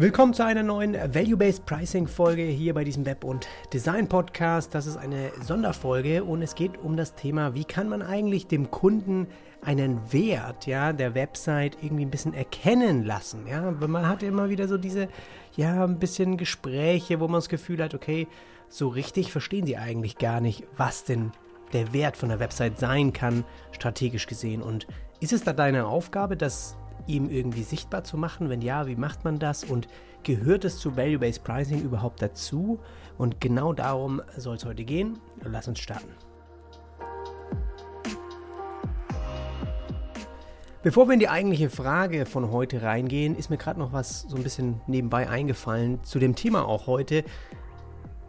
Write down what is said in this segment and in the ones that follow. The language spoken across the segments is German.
Willkommen zu einer neuen Value-Based Pricing Folge hier bei diesem Web- und Design-Podcast. Das ist eine Sonderfolge und es geht um das Thema, wie kann man eigentlich dem Kunden einen Wert ja, der Website irgendwie ein bisschen erkennen lassen. Ja? Man hat immer wieder so diese, ja, ein bisschen Gespräche, wo man das Gefühl hat, okay, so richtig verstehen sie eigentlich gar nicht, was denn der Wert von der Website sein kann, strategisch gesehen. Und ist es da deine Aufgabe, dass ihm irgendwie sichtbar zu machen? Wenn ja, wie macht man das? Und gehört es zu Value-Based Pricing überhaupt dazu? Und genau darum soll es heute gehen. Lass uns starten. Bevor wir in die eigentliche Frage von heute reingehen, ist mir gerade noch was so ein bisschen nebenbei eingefallen zu dem Thema auch heute.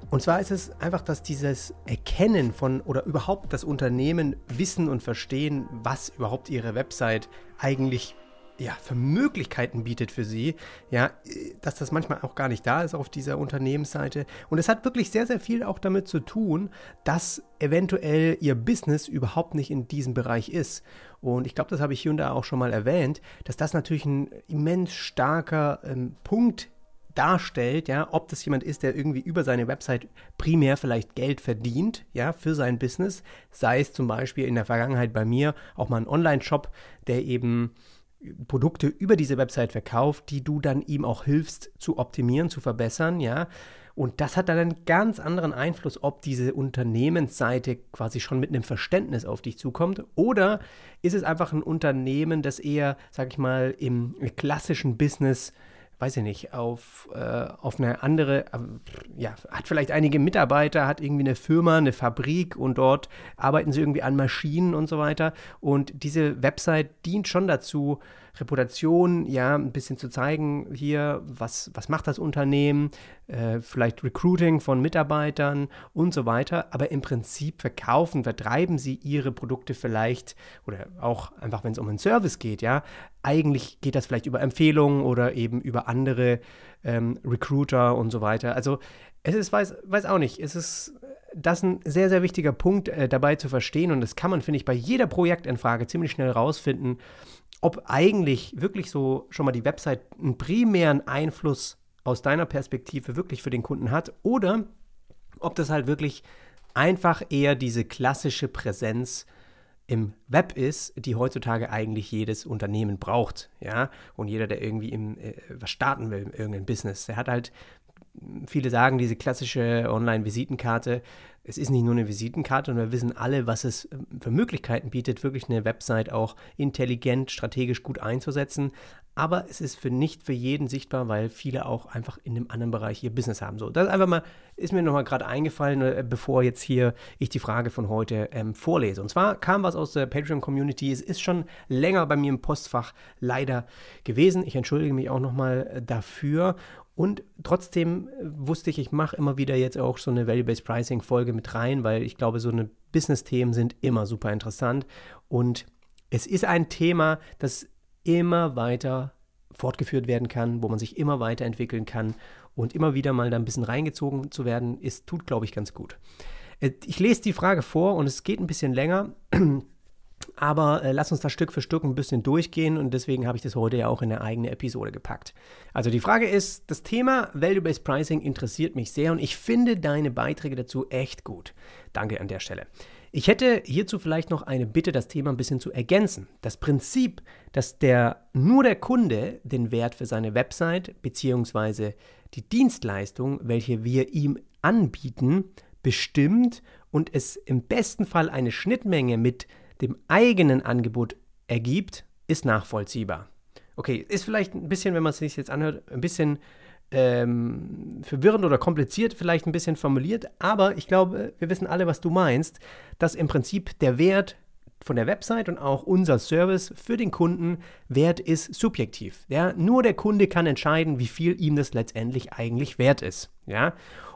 Und zwar ist es einfach, dass dieses Erkennen von oder überhaupt das Unternehmen wissen und verstehen, was überhaupt ihre Website eigentlich ja, für Möglichkeiten bietet für sie, ja, dass das manchmal auch gar nicht da ist auf dieser Unternehmensseite. Und es hat wirklich sehr, sehr viel auch damit zu tun, dass eventuell ihr Business überhaupt nicht in diesem Bereich ist. Und ich glaube, das habe ich hier und da auch schon mal erwähnt, dass das natürlich ein immens starker ähm, Punkt darstellt, ja, ob das jemand ist, der irgendwie über seine Website primär vielleicht Geld verdient, ja, für sein Business, sei es zum Beispiel in der Vergangenheit bei mir auch mal ein Online-Shop, der eben Produkte über diese Website verkauft, die du dann ihm auch hilfst zu optimieren, zu verbessern, ja. Und das hat dann einen ganz anderen Einfluss, ob diese Unternehmensseite quasi schon mit einem Verständnis auf dich zukommt oder ist es einfach ein Unternehmen, das eher, sag ich mal, im klassischen Business weiß ich nicht, auf, äh, auf eine andere, äh, ja, hat vielleicht einige Mitarbeiter, hat irgendwie eine Firma, eine Fabrik und dort arbeiten sie irgendwie an Maschinen und so weiter. Und diese Website dient schon dazu, Reputation, ja, ein bisschen zu zeigen, hier, was, was macht das Unternehmen, äh, vielleicht Recruiting von Mitarbeitern und so weiter. Aber im Prinzip verkaufen, vertreiben sie ihre Produkte vielleicht oder auch einfach, wenn es um einen Service geht, ja. Eigentlich geht das vielleicht über Empfehlungen oder eben über andere ähm, Recruiter und so weiter. Also es ist, weiß, weiß auch nicht, es ist das ein sehr, sehr wichtiger Punkt äh, dabei zu verstehen und das kann man, finde ich, bei jeder Projektanfrage ziemlich schnell rausfinden, ob eigentlich wirklich so schon mal die Website einen primären Einfluss aus deiner Perspektive wirklich für den Kunden hat oder ob das halt wirklich einfach eher diese klassische Präsenz im Web ist, die heutzutage eigentlich jedes Unternehmen braucht, ja, und jeder, der irgendwie im, äh, was starten will, irgendein Business, der hat halt viele sagen, diese klassische Online-Visitenkarte, es ist nicht nur eine Visitenkarte und wir wissen alle, was es ähm, für Möglichkeiten bietet, wirklich eine Website auch intelligent, strategisch gut einzusetzen. Aber es ist für nicht für jeden sichtbar, weil viele auch einfach in einem anderen Bereich ihr Business haben. So, das ist einfach mal, ist mir nochmal gerade eingefallen, äh, bevor jetzt hier ich die Frage von heute ähm, vorlese. Und zwar kam was aus der Patreon-Community. Es ist schon länger bei mir im Postfach leider gewesen. Ich entschuldige mich auch nochmal äh, dafür. Und trotzdem äh, wusste ich, ich mache immer wieder jetzt auch so eine Value-Based Pricing-Folge mit rein, weil ich glaube, so eine Business-Themen sind immer super interessant. Und es ist ein Thema, das immer weiter fortgeführt werden kann, wo man sich immer weiterentwickeln kann und immer wieder mal da ein bisschen reingezogen zu werden, ist, tut, glaube ich, ganz gut. Äh, ich lese die Frage vor und es geht ein bisschen länger. Aber äh, lass uns da Stück für Stück ein bisschen durchgehen und deswegen habe ich das heute ja auch in eine eigene Episode gepackt. Also die Frage ist, das Thema Value-Based Pricing interessiert mich sehr und ich finde deine Beiträge dazu echt gut. Danke an der Stelle. Ich hätte hierzu vielleicht noch eine Bitte, das Thema ein bisschen zu ergänzen. Das Prinzip, dass der, nur der Kunde den Wert für seine Website bzw. die Dienstleistung, welche wir ihm anbieten, bestimmt und es im besten Fall eine Schnittmenge mit dem eigenen Angebot ergibt, ist nachvollziehbar. Okay, ist vielleicht ein bisschen, wenn man es sich jetzt anhört, ein bisschen ähm, verwirrend oder kompliziert vielleicht ein bisschen formuliert, aber ich glaube, wir wissen alle, was du meinst, dass im Prinzip der Wert von der Website und auch unser Service für den Kunden wert ist subjektiv. Ja? Nur der Kunde kann entscheiden, wie viel ihm das letztendlich eigentlich wert ist. Ja?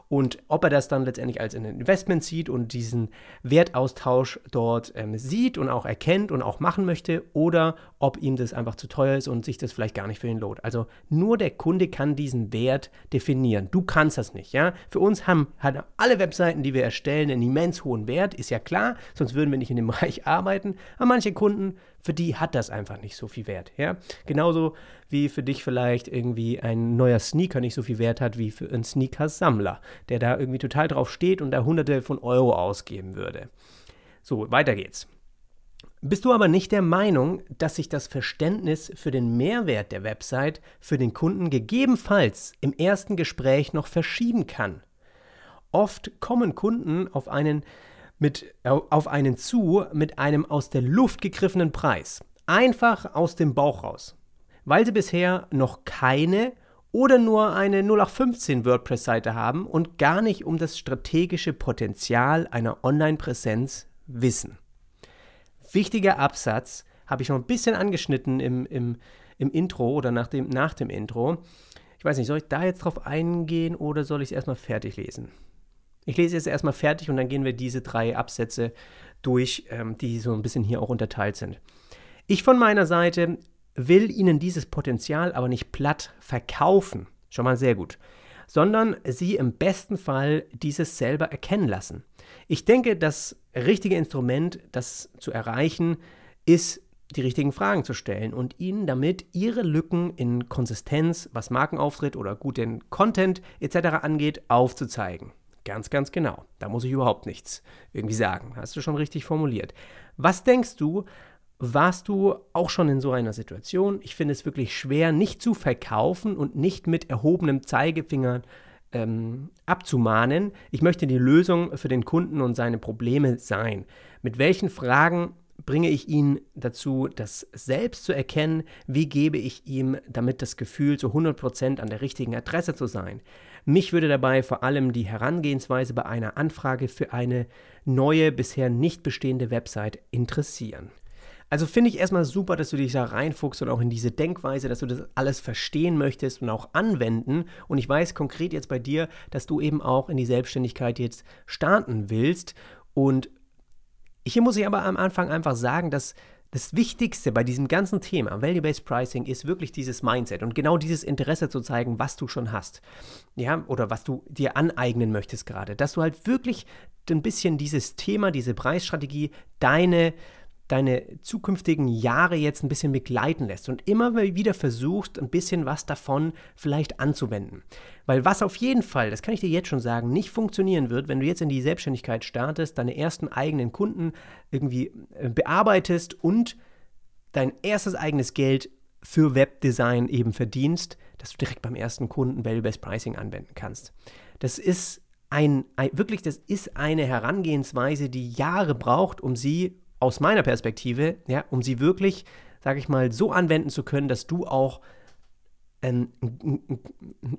Und ob er das dann letztendlich als ein Investment sieht und diesen Wertaustausch dort ähm, sieht und auch erkennt und auch machen möchte oder ob ihm das einfach zu teuer ist und sich das vielleicht gar nicht für ihn lohnt. Also nur der Kunde kann diesen Wert definieren. Du kannst das nicht, ja? Für uns haben, haben alle Webseiten, die wir erstellen, einen immens hohen Wert, ist ja klar, sonst würden wir nicht in dem Bereich arbeiten. Aber manche Kunden für die hat das einfach nicht so viel Wert. Ja? Genauso wie für dich vielleicht irgendwie ein neuer Sneaker nicht so viel Wert hat wie für einen Sneaker-Sammler, der da irgendwie total drauf steht und da hunderte von Euro ausgeben würde. So, weiter geht's. Bist du aber nicht der Meinung, dass sich das Verständnis für den Mehrwert der Website für den Kunden gegebenenfalls im ersten Gespräch noch verschieben kann? Oft kommen Kunden auf einen mit, auf einen zu mit einem aus der Luft gegriffenen Preis. Einfach aus dem Bauch raus. Weil sie bisher noch keine oder nur eine 0815 WordPress-Seite haben und gar nicht um das strategische Potenzial einer Online-Präsenz wissen. Wichtiger Absatz, habe ich noch ein bisschen angeschnitten im, im, im Intro oder nach dem, nach dem Intro. Ich weiß nicht, soll ich da jetzt drauf eingehen oder soll ich es erstmal fertig lesen? Ich lese jetzt erstmal fertig und dann gehen wir diese drei Absätze durch, ähm, die so ein bisschen hier auch unterteilt sind. Ich von meiner Seite will Ihnen dieses Potenzial aber nicht platt verkaufen, schon mal sehr gut, sondern Sie im besten Fall dieses selber erkennen lassen. Ich denke, das richtige Instrument, das zu erreichen, ist die richtigen Fragen zu stellen und ihnen damit ihre Lücken in Konsistenz, was Markenauftritt oder guten Content etc. angeht, aufzuzeigen. Ganz, ganz genau. Da muss ich überhaupt nichts irgendwie sagen. Hast du schon richtig formuliert. Was denkst du, warst du auch schon in so einer Situation? Ich finde es wirklich schwer, nicht zu verkaufen und nicht mit erhobenem Zeigefinger ähm, abzumahnen. Ich möchte die Lösung für den Kunden und seine Probleme sein. Mit welchen Fragen bringe ich ihn dazu, das selbst zu erkennen? Wie gebe ich ihm damit das Gefühl, zu 100% an der richtigen Adresse zu sein? Mich würde dabei vor allem die Herangehensweise bei einer Anfrage für eine neue, bisher nicht bestehende Website interessieren. Also finde ich erstmal super, dass du dich da reinfuchst und auch in diese Denkweise, dass du das alles verstehen möchtest und auch anwenden. Und ich weiß konkret jetzt bei dir, dass du eben auch in die Selbstständigkeit jetzt starten willst. Und hier muss ich aber am Anfang einfach sagen, dass das Wichtigste bei diesem ganzen Thema Value-Based Pricing ist wirklich dieses Mindset und genau dieses Interesse zu zeigen, was du schon hast. Ja, oder was du dir aneignen möchtest gerade. Dass du halt wirklich ein bisschen dieses Thema, diese Preisstrategie, deine deine zukünftigen Jahre jetzt ein bisschen begleiten lässt und immer wieder versuchst, ein bisschen was davon vielleicht anzuwenden. Weil was auf jeden Fall, das kann ich dir jetzt schon sagen, nicht funktionieren wird, wenn du jetzt in die Selbstständigkeit startest, deine ersten eigenen Kunden irgendwie äh, bearbeitest und dein erstes eigenes Geld für Webdesign eben verdienst, dass du direkt beim ersten Kunden Value-Based Pricing anwenden kannst. Das ist ein, ein, wirklich, das ist eine Herangehensweise, die Jahre braucht, um sie aus meiner Perspektive, ja, um sie wirklich, sage ich mal, so anwenden zu können, dass du auch ein, ein,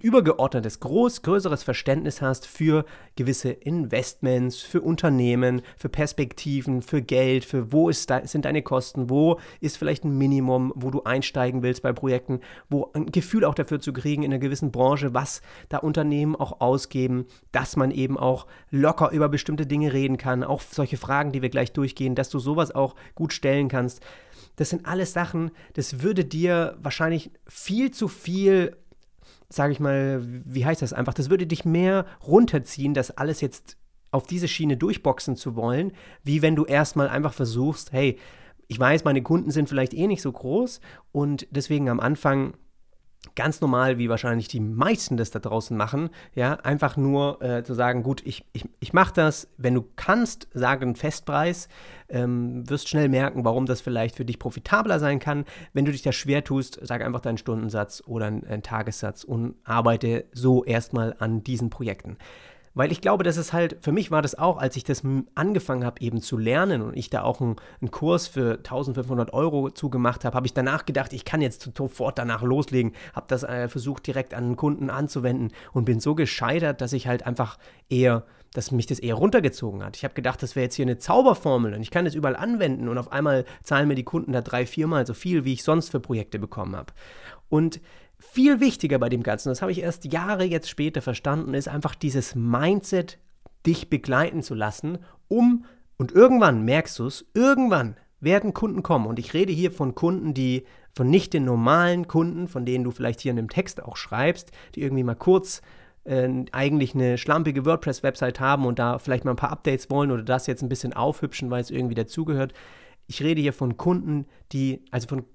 übergeordnetes, groß, größeres Verständnis hast für gewisse Investments, für Unternehmen, für Perspektiven, für Geld, für wo ist sind deine Kosten, wo ist vielleicht ein Minimum, wo du einsteigen willst bei Projekten, wo ein Gefühl auch dafür zu kriegen in einer gewissen Branche, was da Unternehmen auch ausgeben, dass man eben auch locker über bestimmte Dinge reden kann, auch solche Fragen, die wir gleich durchgehen, dass du sowas auch gut stellen kannst. Das sind alles Sachen, das würde dir wahrscheinlich viel zu viel, sage ich mal, wie heißt das einfach, das würde dich mehr runterziehen, das alles jetzt auf diese Schiene durchboxen zu wollen, wie wenn du erstmal einfach versuchst, hey, ich weiß, meine Kunden sind vielleicht eh nicht so groß und deswegen am Anfang ganz normal, wie wahrscheinlich die meisten das da draußen machen, ja, einfach nur äh, zu sagen, gut, ich, ich, ich mache das, wenn du kannst, sage einen Festpreis, ähm, wirst schnell merken, warum das vielleicht für dich profitabler sein kann. Wenn du dich da schwer tust, sag einfach deinen Stundensatz oder einen, einen Tagessatz und arbeite so erstmal an diesen Projekten. Weil ich glaube, dass es halt, für mich war das auch, als ich das angefangen habe eben zu lernen und ich da auch einen, einen Kurs für 1500 Euro zugemacht habe, habe ich danach gedacht, ich kann jetzt sofort danach loslegen, habe das äh, versucht direkt an einen Kunden anzuwenden und bin so gescheitert, dass ich halt einfach eher dass mich das eher runtergezogen hat. Ich habe gedacht, das wäre jetzt hier eine Zauberformel und ich kann das überall anwenden und auf einmal zahlen mir die Kunden da drei, viermal so viel, wie ich sonst für Projekte bekommen habe. Und viel wichtiger bei dem Ganzen, das habe ich erst Jahre jetzt später verstanden, ist einfach dieses Mindset, dich begleiten zu lassen, um, und irgendwann merkst du es, irgendwann werden Kunden kommen. Und ich rede hier von Kunden, die, von nicht den normalen Kunden, von denen du vielleicht hier in dem Text auch schreibst, die irgendwie mal kurz äh, eigentlich eine schlampige WordPress-Website haben und da vielleicht mal ein paar Updates wollen oder das jetzt ein bisschen aufhübschen, weil es irgendwie dazugehört. ich rede hier von Kunden, die, also von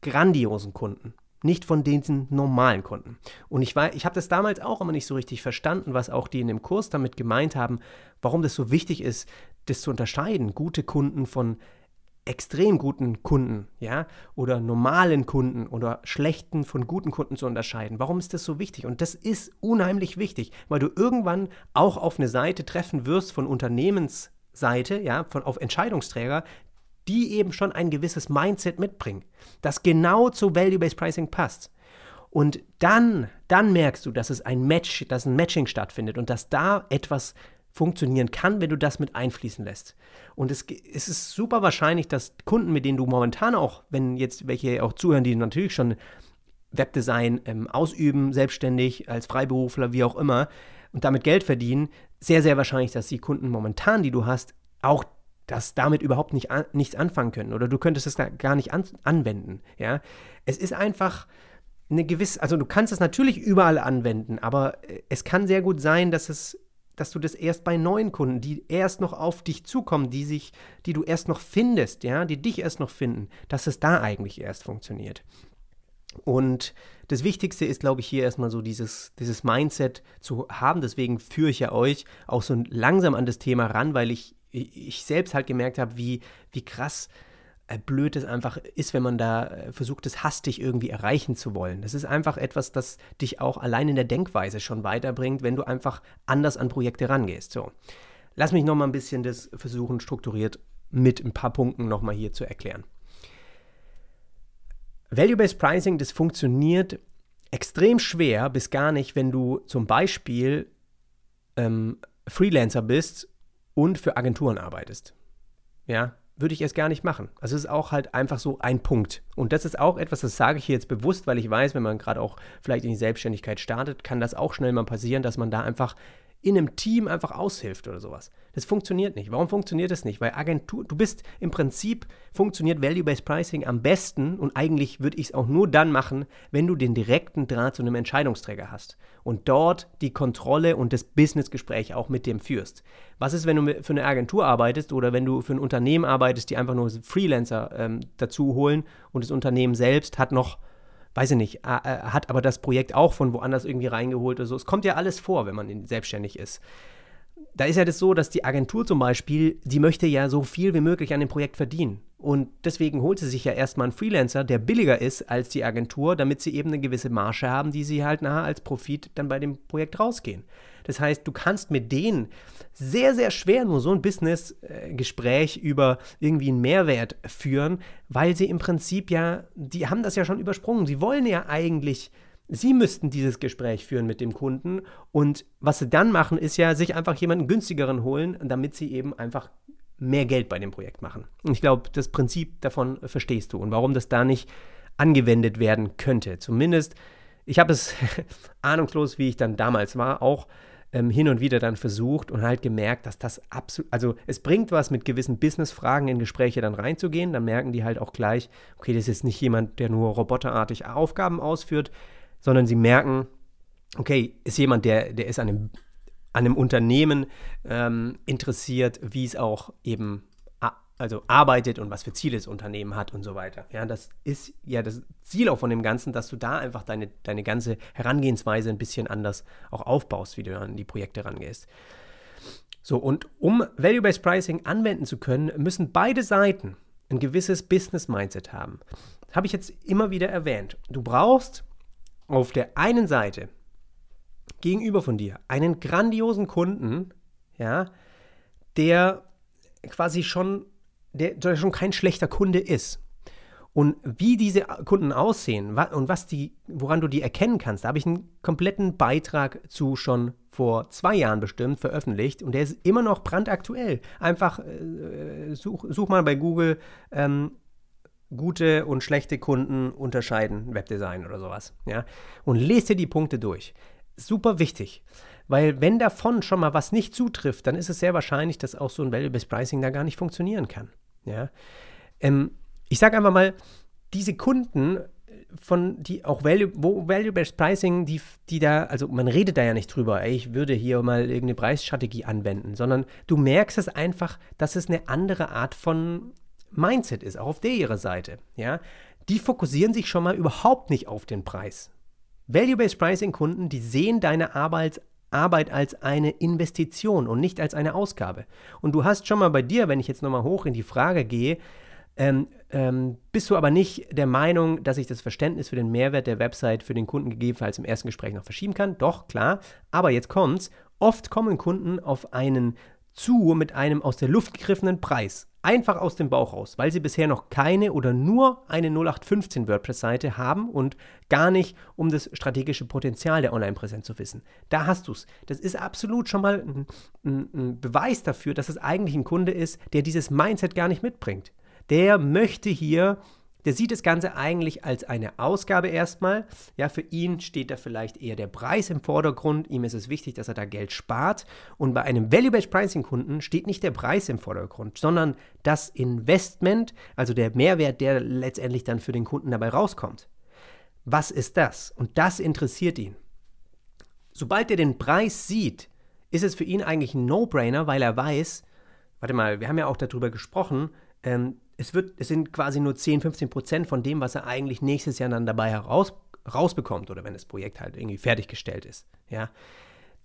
grandiosen Kunden, nicht von diesen normalen Kunden. Und ich, ich habe das damals auch immer nicht so richtig verstanden, was auch die in dem Kurs damit gemeint haben, warum das so wichtig ist, das zu unterscheiden, gute Kunden von extrem guten Kunden, ja, oder normalen Kunden oder schlechten von guten Kunden zu unterscheiden. Warum ist das so wichtig? Und das ist unheimlich wichtig, weil du irgendwann auch auf eine Seite treffen wirst von Unternehmensseite, ja, von auf Entscheidungsträger, die eben schon ein gewisses Mindset mitbringen, das genau zu Value-Based Pricing passt. Und dann, dann merkst du, dass es ein Match, dass ein Matching stattfindet und dass da etwas funktionieren kann, wenn du das mit einfließen lässt. Und es, es, ist super wahrscheinlich, dass Kunden, mit denen du momentan auch, wenn jetzt welche auch zuhören, die natürlich schon Webdesign ähm, ausüben, selbstständig, als Freiberufler, wie auch immer, und damit Geld verdienen, sehr, sehr wahrscheinlich, dass die Kunden momentan, die du hast, auch das damit überhaupt nicht an, nichts anfangen können oder du könntest es gar nicht an, anwenden. Ja? Es ist einfach eine gewisse, also du kannst es natürlich überall anwenden, aber äh, es kann sehr gut sein, dass es dass du das erst bei neuen Kunden, die erst noch auf dich zukommen, die sich, die du erst noch findest, ja, die dich erst noch finden, dass es da eigentlich erst funktioniert. Und das Wichtigste ist, glaube ich, hier erstmal so dieses, dieses Mindset zu haben. Deswegen führe ich ja euch auch so langsam an das Thema ran, weil ich, ich selbst halt gemerkt habe, wie, wie krass äh, blöd es einfach ist, wenn man da äh, versucht, es hastig irgendwie erreichen zu wollen. Das ist einfach etwas, das dich auch allein in der Denkweise schon weiterbringt, wenn du einfach anders an Projekte rangehst. So, lass mich nochmal ein bisschen das versuchen, strukturiert mit ein paar Punkten nochmal hier zu erklären. Value-Based Pricing, das funktioniert extrem schwer bis gar nicht, wenn du zum Beispiel ähm, Freelancer bist und für Agenturen arbeitest. Ja, würde ich es gar nicht machen. Also es ist auch halt einfach so ein Punkt. Und das ist auch etwas, das sage ich hier jetzt bewusst, weil ich weiß, wenn man gerade auch vielleicht in die Selbstständigkeit startet, kann das auch schnell mal passieren, dass man da einfach in einem Team einfach aushilft oder sowas. Das funktioniert nicht. Warum funktioniert das nicht? Weil Agentur, du bist im Prinzip, funktioniert Value-Based Pricing am besten und eigentlich würde ich es auch nur dann machen, wenn du den direkten Draht zu einem Entscheidungsträger hast und dort die Kontrolle und das Businessgespräch auch mit dem führst. Was ist, wenn du für eine Agentur arbeitest oder wenn du für ein Unternehmen arbeitest, die einfach nur Freelancer ähm, dazu holen und das Unternehmen selbst hat noch weiß ich nicht, äh, hat aber das Projekt auch von woanders irgendwie reingeholt oder so. Es kommt ja alles vor, wenn man selbstständig ist. Da ist ja das so, dass die Agentur zum Beispiel, die möchte ja so viel wie möglich an dem Projekt verdienen. Und deswegen holt sie sich ja erstmal einen Freelancer, der billiger ist als die Agentur, damit sie eben eine gewisse Marge haben, die sie halt nachher als Profit dann bei dem Projekt rausgehen. Das heißt, du kannst mit denen sehr, sehr schwer nur so ein Business-Gespräch über irgendwie einen Mehrwert führen, weil sie im Prinzip ja, die haben das ja schon übersprungen. Sie wollen ja eigentlich Sie müssten dieses Gespräch führen mit dem Kunden und was sie dann machen, ist ja sich einfach jemanden günstigeren holen, damit sie eben einfach mehr Geld bei dem Projekt machen. Und ich glaube, das Prinzip davon verstehst du und warum das da nicht angewendet werden könnte. Zumindest, ich habe es ahnungslos, wie ich dann damals war, auch ähm, hin und wieder dann versucht und halt gemerkt, dass das absolut, also es bringt was, mit gewissen Business-Fragen in Gespräche dann reinzugehen. Dann merken die halt auch gleich, okay, das ist nicht jemand, der nur roboterartig Aufgaben ausführt, sondern sie merken, okay, ist jemand, der, der ist an einem, an einem Unternehmen ähm, interessiert, wie es auch eben also arbeitet und was für Ziele das Unternehmen hat und so weiter. Ja, das ist ja das Ziel auch von dem Ganzen, dass du da einfach deine, deine ganze Herangehensweise ein bisschen anders auch aufbaust, wie du an die Projekte rangehst. So, und um Value-Based Pricing anwenden zu können, müssen beide Seiten ein gewisses Business-Mindset haben. Das habe ich jetzt immer wieder erwähnt. Du brauchst auf der einen Seite gegenüber von dir einen grandiosen Kunden, ja, der quasi schon der, der schon kein schlechter Kunde ist. Und wie diese Kunden aussehen und was die, woran du die erkennen kannst, da habe ich einen kompletten Beitrag zu schon vor zwei Jahren bestimmt veröffentlicht und der ist immer noch brandaktuell. Einfach äh, such, such, mal bei Google ähm, gute und schlechte Kunden unterscheiden, Webdesign oder sowas. Ja? Und lese dir die Punkte durch. Super wichtig. Weil wenn davon schon mal was nicht zutrifft, dann ist es sehr wahrscheinlich, dass auch so ein Value-Based Pricing da gar nicht funktionieren kann. Ja? Ähm, ich sage einfach mal, diese Kunden von die auch Value, wo Value-Based Pricing, die, die da, also man redet da ja nicht drüber, ey, ich würde hier mal irgendeine Preisstrategie anwenden, sondern du merkst es einfach, dass es eine andere Art von Mindset ist, auch auf der ihrer Seite, ja, die fokussieren sich schon mal überhaupt nicht auf den Preis. Value-Based Pricing-Kunden, die sehen deine Arbeit, Arbeit als eine Investition und nicht als eine Ausgabe. Und du hast schon mal bei dir, wenn ich jetzt nochmal hoch in die Frage gehe, ähm, ähm, bist du aber nicht der Meinung, dass ich das Verständnis für den Mehrwert der Website für den Kunden gegebenenfalls im ersten Gespräch noch verschieben kann? Doch, klar. Aber jetzt kommt's. Oft kommen Kunden auf einen zu mit einem aus der Luft gegriffenen Preis. Einfach aus dem Bauch raus, weil sie bisher noch keine oder nur eine 0815 WordPress-Seite haben und gar nicht, um das strategische Potenzial der Online-Präsenz zu wissen. Da hast du es. Das ist absolut schon mal ein, ein, ein Beweis dafür, dass es eigentlich ein Kunde ist, der dieses Mindset gar nicht mitbringt. Der möchte hier der sieht das Ganze eigentlich als eine Ausgabe erstmal. Ja, für ihn steht da vielleicht eher der Preis im Vordergrund. Ihm ist es wichtig, dass er da Geld spart. Und bei einem Value-Based Pricing-Kunden steht nicht der Preis im Vordergrund, sondern das Investment, also der Mehrwert, der letztendlich dann für den Kunden dabei rauskommt. Was ist das? Und das interessiert ihn. Sobald er den Preis sieht, ist es für ihn eigentlich ein No-Brainer, weil er weiß, warte mal, wir haben ja auch darüber gesprochen, ähm, es, wird, es sind quasi nur 10, 15 Prozent von dem, was er eigentlich nächstes Jahr dann dabei heraus, rausbekommt oder wenn das Projekt halt irgendwie fertiggestellt ist. Ja.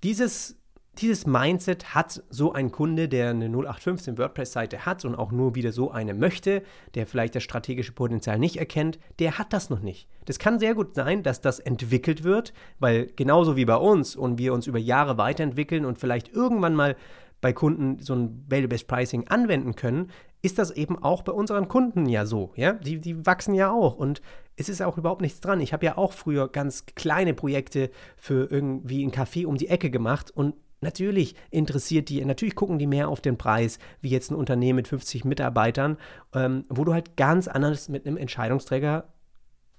Dieses, dieses Mindset hat so ein Kunde, der eine 0815 WordPress-Seite hat und auch nur wieder so eine möchte, der vielleicht das strategische Potenzial nicht erkennt, der hat das noch nicht. Das kann sehr gut sein, dass das entwickelt wird, weil genauso wie bei uns und wir uns über Jahre weiterentwickeln und vielleicht irgendwann mal bei Kunden so ein Value-Based Pricing anwenden können, ist das eben auch bei unseren Kunden ja so. Ja? Die, die wachsen ja auch und es ist auch überhaupt nichts dran. Ich habe ja auch früher ganz kleine Projekte für irgendwie ein Café um die Ecke gemacht und Natürlich interessiert die, natürlich gucken die mehr auf den Preis, wie jetzt ein Unternehmen mit 50 Mitarbeitern, ähm, wo du halt ganz anders mit einem Entscheidungsträger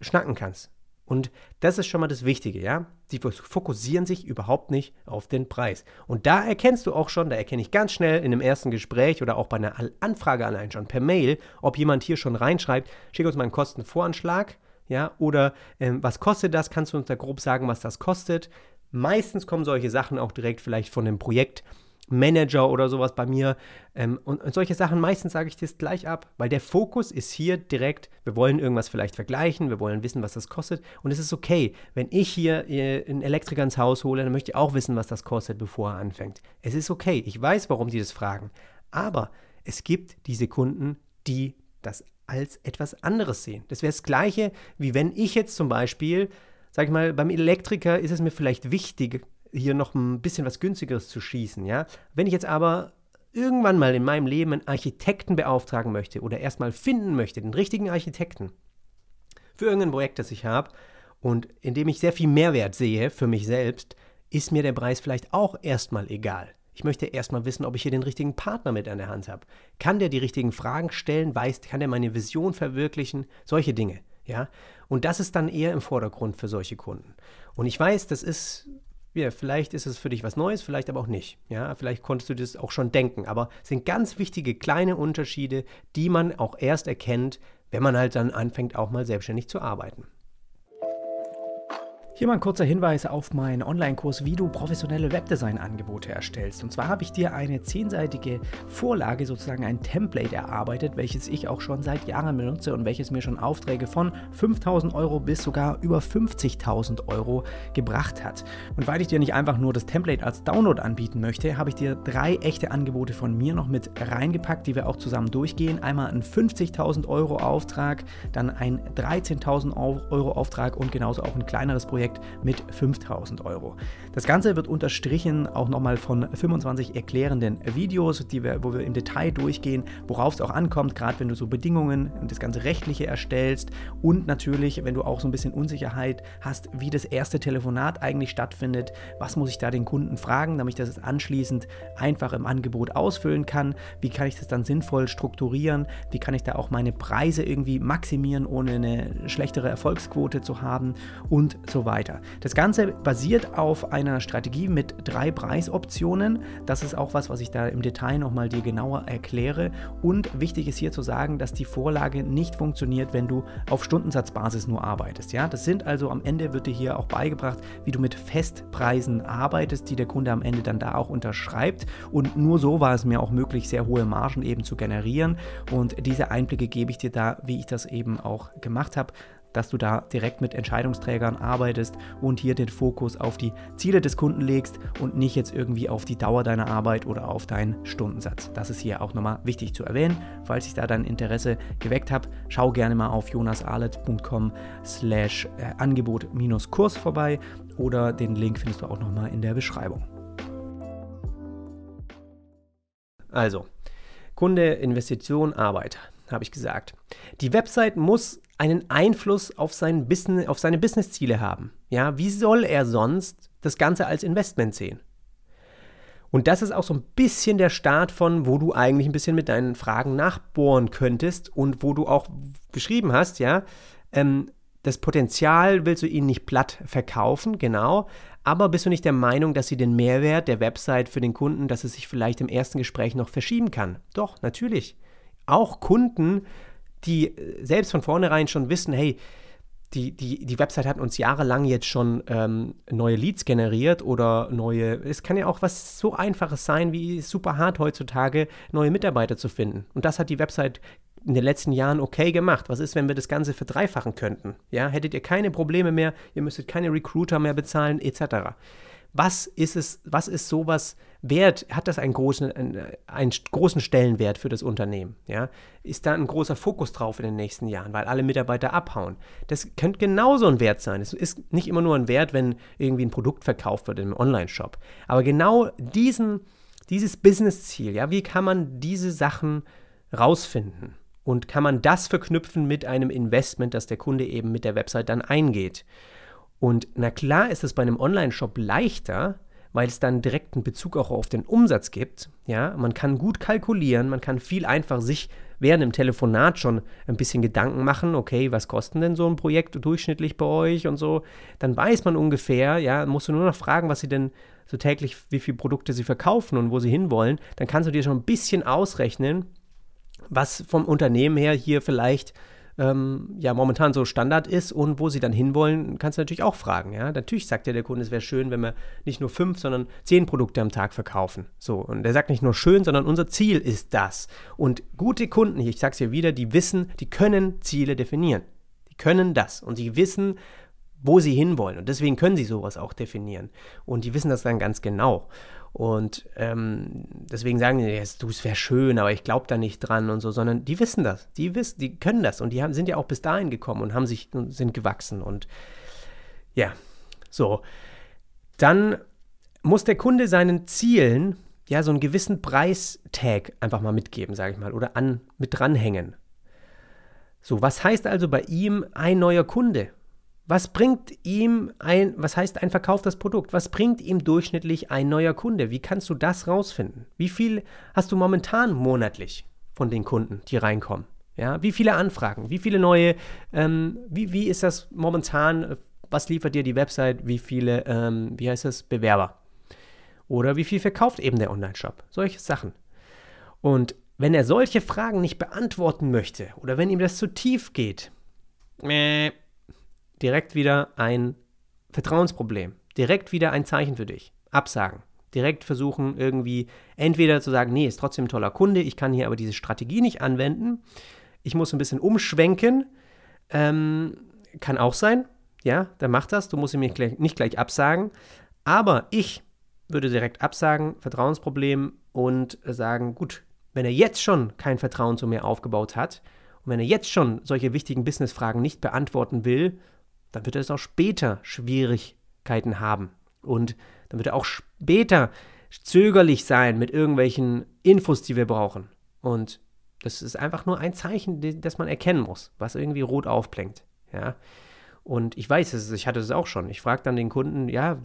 schnacken kannst. Und das ist schon mal das Wichtige, ja. Sie fokussieren sich überhaupt nicht auf den Preis. Und da erkennst du auch schon, da erkenne ich ganz schnell in einem ersten Gespräch oder auch bei einer Anfrage allein schon per Mail, ob jemand hier schon reinschreibt, schick uns mal einen Kostenvoranschlag, ja, oder ähm, was kostet das? Kannst du uns da grob sagen, was das kostet? Meistens kommen solche Sachen auch direkt vielleicht von dem Projekt Manager oder sowas bei mir. Ähm, und, und, solche Sachen, meistens sage ich das gleich ab, weil der Fokus ist hier direkt, wir wollen irgendwas vielleicht vergleichen, wir wollen wissen, was das kostet. Und es ist okay, wenn ich hier äh, einen Elektriker ins Haus hole, dann möchte ich auch wissen, was das kostet, bevor er anfängt. Es ist okay, ich weiß, warum die das fragen. Aber es gibt diese Kunden, die das als etwas anderes sehen. Das wäre das Gleiche, wie wenn ich jetzt zum Beispiel, sag ich mal, beim Elektriker ist es mir vielleicht wichtig, hier noch ein bisschen was günstigeres zu schießen, ja. Wenn ich jetzt aber irgendwann mal in meinem Leben einen Architekten beauftragen möchte oder erstmal finden möchte, den richtigen Architekten für irgendein Projekt, das ich habe und in dem ich sehr viel Mehrwert sehe für mich selbst, ist mir der Preis vielleicht auch erstmal egal. Ich möchte erstmal wissen, ob ich hier den richtigen Partner mit an der Hand habe. Kann der die richtigen Fragen stellen? Weiß, kann der meine Vision verwirklichen? Solche Dinge, ja. Und das ist dann eher im Vordergrund für solche Kunden. Und ich weiß, das ist ja, vielleicht ist es für dich was Neues, vielleicht aber auch nicht. Ja, vielleicht konntest du das auch schon denken, aber es sind ganz wichtige kleine Unterschiede, die man auch erst erkennt, wenn man halt dann anfängt, auch mal selbstständig zu arbeiten. Hier mal ein kurzer Hinweis auf meinen Online-Kurs, wie du professionelle Webdesign-Angebote erstellst. Und zwar habe ich dir eine zehnseitige Vorlage, sozusagen ein Template erarbeitet, welches ich auch schon seit Jahren benutze und welches mir schon Aufträge von 5000 Euro bis sogar über 50.000 Euro gebracht hat. Und weil ich dir nicht einfach nur das Template als Download anbieten möchte, habe ich dir drei echte Angebote von mir noch mit reingepackt, die wir auch zusammen durchgehen. Einmal ein 50.000 Euro Auftrag, dann ein 13.000 Euro Auftrag und genauso auch ein kleineres Projekt Projekt mit 5000 Euro. Das Ganze wird unterstrichen auch nochmal von 25 erklärenden Videos, die wir, wo wir im Detail durchgehen, worauf es auch ankommt, gerade wenn du so Bedingungen und das ganze Rechtliche erstellst und natürlich, wenn du auch so ein bisschen Unsicherheit hast, wie das erste Telefonat eigentlich stattfindet, was muss ich da den Kunden fragen, damit ich das anschließend einfach im Angebot ausfüllen kann, wie kann ich das dann sinnvoll strukturieren, wie kann ich da auch meine Preise irgendwie maximieren, ohne eine schlechtere Erfolgsquote zu haben? Und so weiter. Das Ganze basiert auf einer Strategie mit drei Preisoptionen. Das ist auch was, was ich da im Detail nochmal dir genauer erkläre. Und wichtig ist hier zu sagen, dass die Vorlage nicht funktioniert, wenn du auf Stundensatzbasis nur arbeitest. Ja, das sind also am Ende wird dir hier auch beigebracht, wie du mit Festpreisen arbeitest, die der Kunde am Ende dann da auch unterschreibt. Und nur so war es mir auch möglich, sehr hohe Margen eben zu generieren. Und diese Einblicke gebe ich dir da, wie ich das eben auch gemacht habe dass du da direkt mit Entscheidungsträgern arbeitest und hier den Fokus auf die Ziele des Kunden legst und nicht jetzt irgendwie auf die Dauer deiner Arbeit oder auf deinen Stundensatz. Das ist hier auch nochmal wichtig zu erwähnen. Falls ich da dein Interesse geweckt habe, schau gerne mal auf jonasarlet.com slash äh, Angebot-Kurs vorbei oder den Link findest du auch nochmal in der Beschreibung. Also, Kunde, Investition, Arbeit, habe ich gesagt. Die Website muss einen Einfluss auf, sein Business, auf seine Businessziele haben. Ja, wie soll er sonst das Ganze als Investment sehen? Und das ist auch so ein bisschen der Start von, wo du eigentlich ein bisschen mit deinen Fragen nachbohren könntest und wo du auch geschrieben hast, ja, ähm, das Potenzial willst du ihnen nicht platt verkaufen, genau, aber bist du nicht der Meinung, dass sie den Mehrwert der Website für den Kunden, dass es sich vielleicht im ersten Gespräch noch verschieben kann? Doch, natürlich. Auch Kunden, die äh, selbst von vornherein schon wissen, hey, die, die, die Website hat uns jahrelang jetzt schon ähm, neue Leads generiert oder neue, es kann ja auch was so einfaches sein, wie super hart heutzutage neue Mitarbeiter zu finden. Und das hat die Website in den letzten Jahren okay gemacht. Was ist, wenn wir das Ganze verdreifachen könnten? Ja, hättet ihr keine Probleme mehr, ihr müsstet keine Recruiter mehr bezahlen, etc. Was ist es, was ist sowas wert? Hat das einen großen, einen, einen, großen Stellenwert für das Unternehmen? Ja? Ist da ein großer Fokus drauf in den nächsten Jahren, weil alle Mitarbeiter abhauen? Das könnte genauso ein Wert sein. Es ist nicht immer nur ein Wert, wenn irgendwie ein Produkt verkauft wird im Online-Shop. Aber genau diesen, dieses Business-Ziel, ja, wie kann man diese Sachen rausfinden? Und kann man das verknüpfen mit einem Investment, das der Kunde eben mit der Website dann eingeht? Und na klar ist es bei einem Online-Shop leichter, weil es dann direkten Bezug auch auf den Umsatz gibt. Ja, man kann gut kalkulieren, man kann viel einfach sich während dem Telefonat schon ein bisschen Gedanken machen, okay, was kostet denn so ein Projekt durchschnittlich bei euch und so. Dann weiß man ungefähr, ja, musst du nur noch fragen, was sie denn so täglich, wie viele Produkte sie verkaufen und wo sie hinwollen. Dann kannst du dir schon ein bisschen ausrechnen, was vom Unternehmen her hier vielleicht ähm, ja momentan so Standard ist und wo sie dann hinwollen, kannst du natürlich auch fragen. Ja? Natürlich sagt ja der Kunde, es wäre schön, wenn wir nicht nur fünf, sondern zehn Produkte am Tag verkaufen. So, und er sagt nicht nur schön, sondern unser Ziel ist das. Und gute Kunden, ich sage es hier wieder, die wissen, die können Ziele definieren. Die können das und die wissen, wo sie hinwollen. Und deswegen können sie sowas auch definieren. Und die wissen das dann ganz genau. Und ähm, deswegen sagen die, du, es wäre schön, aber ich glaube da nicht dran und so, sondern die wissen das. Die wissen, die können das. Und die haben, sind ja auch bis dahin gekommen und haben sich sind gewachsen. Und ja, so. Dann muss der Kunde seinen Zielen ja so einen gewissen Preistag einfach mal mitgeben, sage ich mal, oder an, mit dranhängen. So, was heißt also bei ihm ein neuer Kunde? Was bringt ihm ein, was heißt ein verkauftes Produkt? Was bringt ihm durchschnittlich ein neuer Kunde? Wie kannst du das rausfinden? Wie viel hast du momentan monatlich von den Kunden, die reinkommen? Ja, wie viele Anfragen? Wie viele neue, ähm, wie, wie ist das momentan? Was liefert dir die Website? Wie viele, ähm, wie heißt das, Bewerber? Oder wie viel verkauft eben der Online-Shop? Solche Sachen. Und wenn er solche Fragen nicht beantworten möchte oder wenn ihm das zu tief geht, äh, direkt wieder ein Vertrauensproblem, direkt wieder ein Zeichen für dich. Absagen. Direkt versuchen, irgendwie entweder zu sagen, nee, ist trotzdem ein toller Kunde, ich kann hier aber diese Strategie nicht anwenden. Ich muss ein bisschen umschwenken. Ähm, kann auch sein, ja, dann macht das. Du musst ihm nicht gleich, nicht gleich absagen. Aber ich würde direkt absagen, Vertrauensproblem und sagen, gut, wenn er jetzt schon kein Vertrauen zu mir aufgebaut hat und wenn er jetzt schon solche wichtigen Businessfragen nicht beantworten will, dann wird er es auch später Schwierigkeiten haben. Und dann wird er auch später zögerlich sein mit irgendwelchen Infos, die wir brauchen. Und das ist einfach nur ein Zeichen, das man erkennen muss, was irgendwie rot aufblinkt. Ja. Und ich weiß es, ich hatte es auch schon. Ich frage dann den Kunden, ja,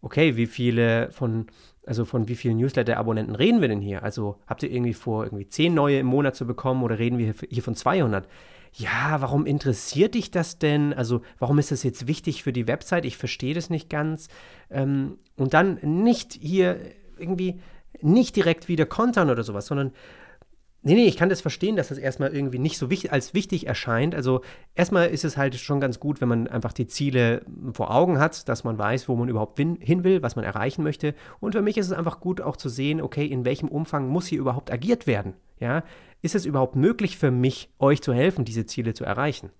okay, wie viele von, also von wie vielen Newsletter-Abonnenten reden wir denn hier? Also habt ihr irgendwie vor, irgendwie zehn neue im Monat zu bekommen oder reden wir hier von 200? Ja, warum interessiert dich das denn? Also, warum ist das jetzt wichtig für die Website? Ich verstehe das nicht ganz. Ähm, und dann nicht hier irgendwie, nicht direkt wieder kontern oder sowas, sondern Nee, nee, ich kann das verstehen, dass das erstmal irgendwie nicht so wichtig, als wichtig erscheint. Also erstmal ist es halt schon ganz gut, wenn man einfach die Ziele vor Augen hat, dass man weiß, wo man überhaupt hin will, was man erreichen möchte. Und für mich ist es einfach gut auch zu sehen, okay, in welchem Umfang muss hier überhaupt agiert werden? Ja, ist es überhaupt möglich für mich, euch zu helfen, diese Ziele zu erreichen?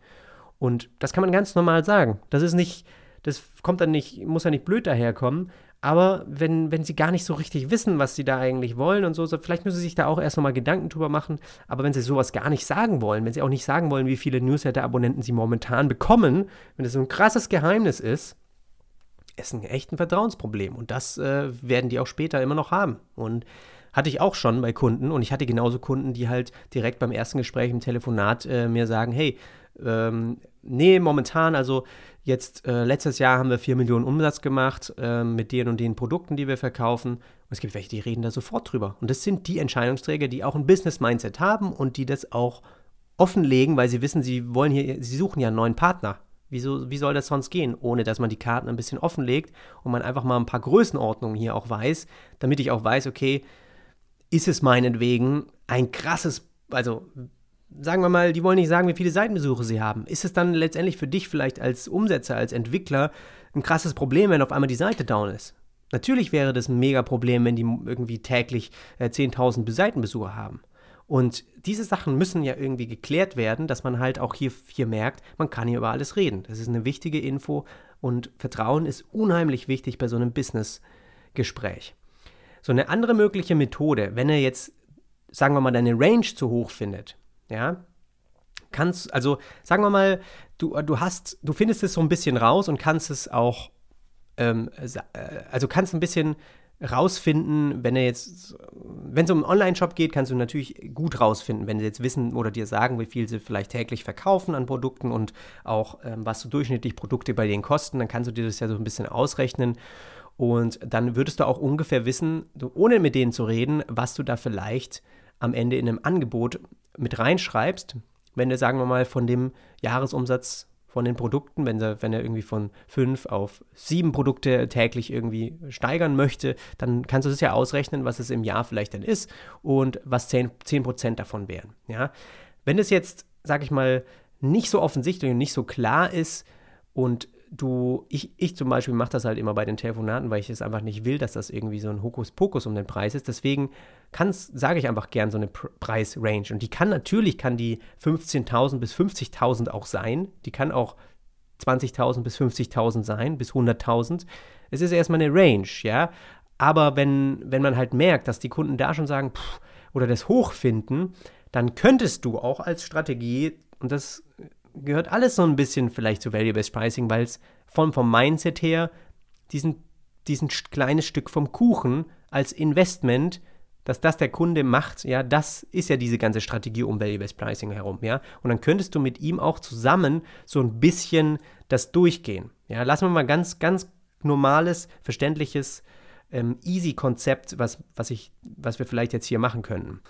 Und das kann man ganz normal sagen. Das ist nicht, das kommt dann nicht, muss ja nicht blöd daherkommen, aber wenn, wenn sie gar nicht so richtig wissen, was sie da eigentlich wollen und so, so vielleicht müssen sie sich da auch erst nochmal Gedanken drüber machen. Aber wenn sie sowas gar nicht sagen wollen, wenn sie auch nicht sagen wollen, wie viele Newsletter-Abonnenten sie momentan bekommen, wenn das so ein krasses Geheimnis ist, ist ein echt ein Vertrauensproblem. Und das äh, werden die auch später immer noch haben. Und hatte ich auch schon bei Kunden und ich hatte genauso Kunden, die halt direkt beim ersten Gespräch im Telefonat äh, mir sagen, hey, ähm, nee, momentan, also jetzt äh, letztes Jahr haben wir 4 Millionen Umsatz gemacht äh, mit den und den Produkten, die wir verkaufen. Und es gibt welche, die reden da sofort drüber. Und das sind die Entscheidungsträger, die auch ein Business-Mindset haben und die das auch offenlegen, weil sie wissen, sie wollen hier, sie suchen ja einen neuen Partner. Wieso, wie soll das sonst gehen, ohne dass man die Karten ein bisschen offenlegt und man einfach mal ein paar Größenordnungen hier auch weiß, damit ich auch weiß, okay, ist es meinetwegen ein krasses, also sagen wir mal, die wollen nicht sagen, wie viele Seitenbesuche sie haben. Ist es dann letztendlich für dich vielleicht als Umsetzer, als Entwickler ein krasses Problem, wenn auf einmal die Seite down ist? Natürlich wäre das ein mega Problem, wenn die irgendwie täglich äh, 10.000 Seitenbesucher haben. Und diese Sachen müssen ja irgendwie geklärt werden, dass man halt auch hier, hier merkt, man kann hier über alles reden. Das ist eine wichtige Info und Vertrauen ist unheimlich wichtig bei so einem Business-Gespräch. So eine andere mögliche Methode, wenn er jetzt, sagen wir mal, deine Range zu hoch findet, ja, kannst, also sagen wir mal, du, du hast, du findest es so ein bisschen raus und kannst es auch, ähm, äh, also kannst ein bisschen rausfinden, wenn er jetzt, wenn es um einen Online-Shop geht, kannst du natürlich gut rausfinden, wenn sie jetzt wissen oder dir sagen, wie viel sie vielleicht täglich verkaufen an Produkten und auch ähm, was so durchschnittlich Produkte bei denen kosten, dann kannst du dir das ja so ein bisschen ausrechnen und dann würdest du auch ungefähr wissen, ohne mit denen zu reden, was du da vielleicht am Ende in einem Angebot mit reinschreibst, wenn du, sagen wir mal, von dem Jahresumsatz von den Produkten, wenn er, wenn irgendwie von fünf auf sieben Produkte täglich irgendwie steigern möchte, dann kannst du es ja ausrechnen, was es im Jahr vielleicht dann ist und was zehn, 10% davon wären. Ja? Wenn es jetzt, sag ich mal, nicht so offensichtlich und nicht so klar ist und du, ich, ich zum Beispiel mache das halt immer bei den Telefonaten, weil ich es einfach nicht will, dass das irgendwie so ein Hokuspokus um den Preis ist. Deswegen sage ich einfach gern so eine Preisrange. Und die kann natürlich, kann die 15.000 bis 50.000 auch sein. Die kann auch 20.000 bis 50.000 sein, bis 100.000. Es ist erstmal eine Range, ja. Aber wenn, wenn man halt merkt, dass die Kunden da schon sagen, pff, oder das hoch finden, dann könntest du auch als Strategie, und das gehört alles so ein bisschen vielleicht zu Value-Based Pricing, weil es vom, vom Mindset her diesen, diesen kleines Stück vom Kuchen als Investment, dass das der Kunde macht, ja, das ist ja diese ganze Strategie um Value-Based Pricing herum, ja. Und dann könntest du mit ihm auch zusammen so ein bisschen das durchgehen. Ja, lassen wir mal ganz, ganz normales, verständliches, ähm, easy Konzept, was, was, ich, was wir vielleicht jetzt hier machen könnten.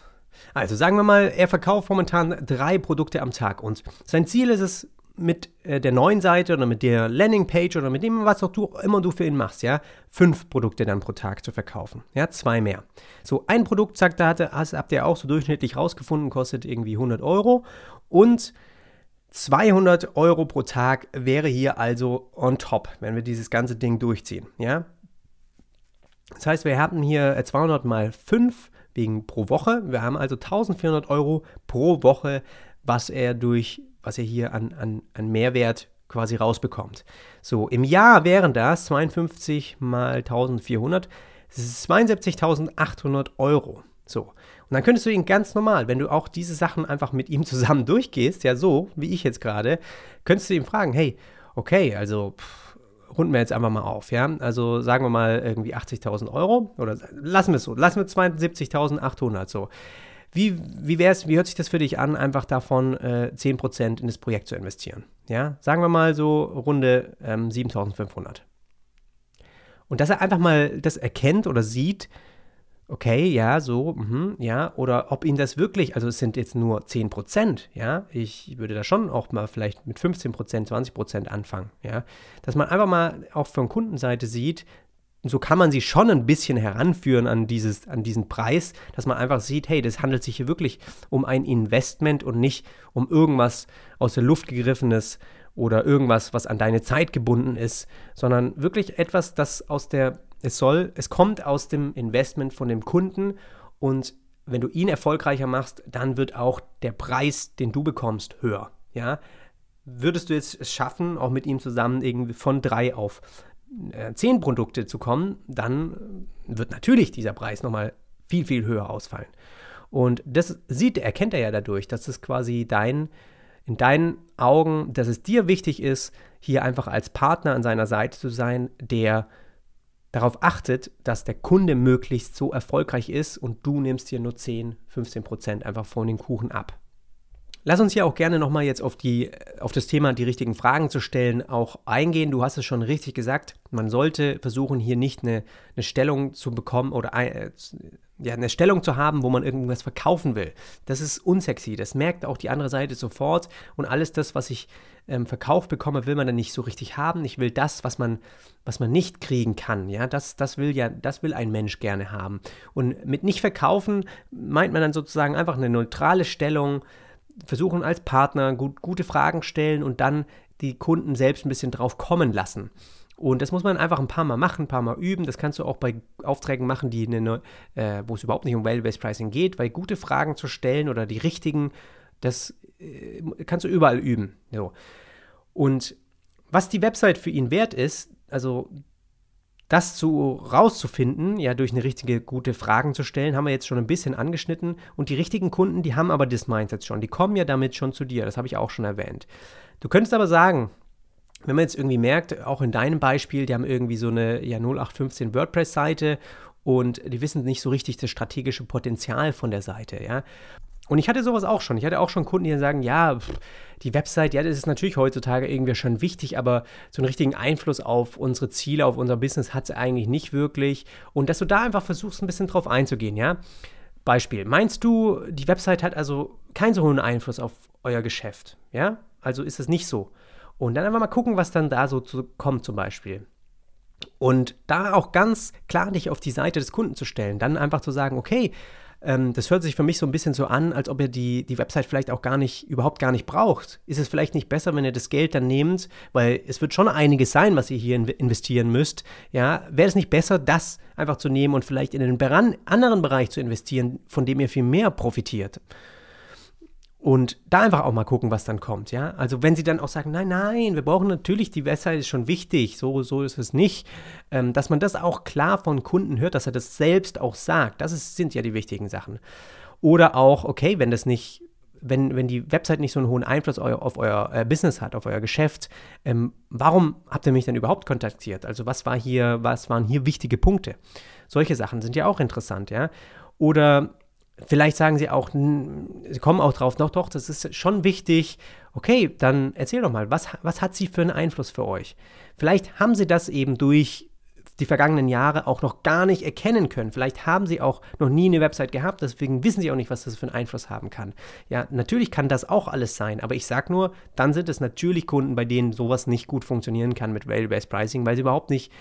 Also sagen wir mal, er verkauft momentan drei Produkte am Tag und sein Ziel ist es, mit äh, der neuen Seite oder mit der Landingpage oder mit dem, was auch du immer du für ihn machst, ja, fünf Produkte dann pro Tag zu verkaufen. Ja, zwei mehr. So, ein Produkt, sagt er, habt ihr auch so durchschnittlich rausgefunden, kostet irgendwie 100 Euro und 200 Euro pro Tag wäre hier also on top, wenn wir dieses ganze Ding durchziehen, ja. Das heißt, wir haben hier 200 mal 5 wegen pro Woche. Wir haben also 1400 Euro pro Woche, was er durch, was er hier an, an, an Mehrwert quasi rausbekommt. So, im Jahr wären das 52 mal 1400, 72.800 Euro. So, und dann könntest du ihn ganz normal, wenn du auch diese Sachen einfach mit ihm zusammen durchgehst, ja so, wie ich jetzt gerade, könntest du ihn fragen, hey, okay, also pff, runden wir jetzt einfach mal auf, ja. Also sagen wir mal irgendwie 80.000 Euro oder lassen wir es so, lassen wir 72.800 so. Wie, wie, wär's, wie hört sich das für dich an, einfach davon äh, 10% in das Projekt zu investieren? Ja, sagen wir mal so Runde ähm, 7500. Und dass er einfach mal das erkennt oder sieht, okay, ja, so, mh, ja, oder ob ihn das wirklich, also es sind jetzt nur 10 Prozent, ja, ich würde da schon auch mal vielleicht mit 15 Prozent, 20 Prozent anfangen, ja, dass man einfach mal auch von Kundenseite sieht, so kann man sie schon ein bisschen heranführen an, dieses, an diesen Preis, dass man einfach sieht, hey, das handelt sich hier wirklich um ein Investment und nicht um irgendwas aus der Luft gegriffenes oder irgendwas, was an deine Zeit gebunden ist, sondern wirklich etwas, das aus der es soll, es kommt aus dem Investment von dem Kunden und wenn du ihn erfolgreicher machst, dann wird auch der Preis, den du bekommst, höher. Ja? Würdest du jetzt es schaffen, auch mit ihm zusammen irgendwie von drei auf äh, zehn Produkte zu kommen, dann wird natürlich dieser Preis nochmal viel, viel höher ausfallen. Und das sieht, erkennt er ja dadurch, dass es quasi dein, in deinen Augen, dass es dir wichtig ist, hier einfach als Partner an seiner Seite zu sein, der darauf achtet, dass der Kunde möglichst so erfolgreich ist und du nimmst dir nur 10, 15 Prozent einfach von dem Kuchen ab. Lass uns hier auch gerne nochmal jetzt auf, die, auf das Thema, die richtigen Fragen zu stellen, auch eingehen. Du hast es schon richtig gesagt. Man sollte versuchen, hier nicht eine, eine Stellung zu bekommen oder äh, ja, eine Stellung zu haben, wo man irgendwas verkaufen will. Das ist unsexy. Das merkt auch die andere Seite sofort. Und alles das, was ich ähm, verkauft bekomme, will man dann nicht so richtig haben. Ich will das, was man, was man nicht kriegen kann. Ja, das, das will ja, das will ein Mensch gerne haben. Und mit nicht verkaufen meint man dann sozusagen einfach eine neutrale Stellung, versuchen als Partner gut, gute Fragen stellen und dann die Kunden selbst ein bisschen drauf kommen lassen. Und das muss man einfach ein paar Mal machen, ein paar Mal üben. Das kannst du auch bei Aufträgen machen, die eine, äh, wo es überhaupt nicht um Value-Based Pricing geht, weil gute Fragen zu stellen oder die richtigen, das äh, kannst du überall üben. So. Und was die Website für ihn wert ist, also das zu rauszufinden, ja, durch eine richtige gute Fragen zu stellen, haben wir jetzt schon ein bisschen angeschnitten. Und die richtigen Kunden, die haben aber das Mindset schon. Die kommen ja damit schon zu dir. Das habe ich auch schon erwähnt. Du könntest aber sagen, wenn man jetzt irgendwie merkt, auch in deinem Beispiel, die haben irgendwie so eine ja, 0815 WordPress-Seite und die wissen nicht so richtig das strategische Potenzial von der Seite, ja. Und ich hatte sowas auch schon. Ich hatte auch schon Kunden, die sagen, ja, die Website, ja, das ist natürlich heutzutage irgendwie schon wichtig, aber so einen richtigen Einfluss auf unsere Ziele, auf unser Business hat es eigentlich nicht wirklich. Und dass du da einfach versuchst, ein bisschen drauf einzugehen, ja. Beispiel, meinst du, die Website hat also keinen so hohen Einfluss auf euer Geschäft, ja? Also ist es nicht so. Und dann einfach mal gucken, was dann da so zu, kommt zum Beispiel. Und da auch ganz klar dich auf die Seite des Kunden zu stellen. Dann einfach zu sagen, okay, ähm, das hört sich für mich so ein bisschen so an, als ob ihr die, die Website vielleicht auch gar nicht, überhaupt gar nicht braucht. Ist es vielleicht nicht besser, wenn ihr das Geld dann nehmt, weil es wird schon einiges sein, was ihr hier investieren müsst. Ja, wäre es nicht besser, das einfach zu nehmen und vielleicht in einen anderen Bereich zu investieren, von dem ihr viel mehr profitiert? Und da einfach auch mal gucken, was dann kommt, ja. Also wenn sie dann auch sagen, nein, nein, wir brauchen natürlich, die Website ist schon wichtig, so, so ist es nicht, ähm, dass man das auch klar von Kunden hört, dass er das selbst auch sagt, das ist, sind ja die wichtigen Sachen. Oder auch, okay, wenn das nicht, wenn, wenn die Website nicht so einen hohen Einfluss auf euer äh, Business hat, auf euer Geschäft, ähm, warum habt ihr mich denn überhaupt kontaktiert? Also was war hier, was waren hier wichtige Punkte? Solche Sachen sind ja auch interessant, ja. Oder Vielleicht sagen sie auch, sie kommen auch drauf, doch, doch, das ist schon wichtig. Okay, dann erzähl doch mal, was, was hat sie für einen Einfluss für euch? Vielleicht haben sie das eben durch die vergangenen Jahre auch noch gar nicht erkennen können. Vielleicht haben sie auch noch nie eine Website gehabt, deswegen wissen sie auch nicht, was das für einen Einfluss haben kann. Ja, natürlich kann das auch alles sein, aber ich sage nur, dann sind es natürlich Kunden, bei denen sowas nicht gut funktionieren kann mit Value-Based Pricing, weil sie überhaupt nicht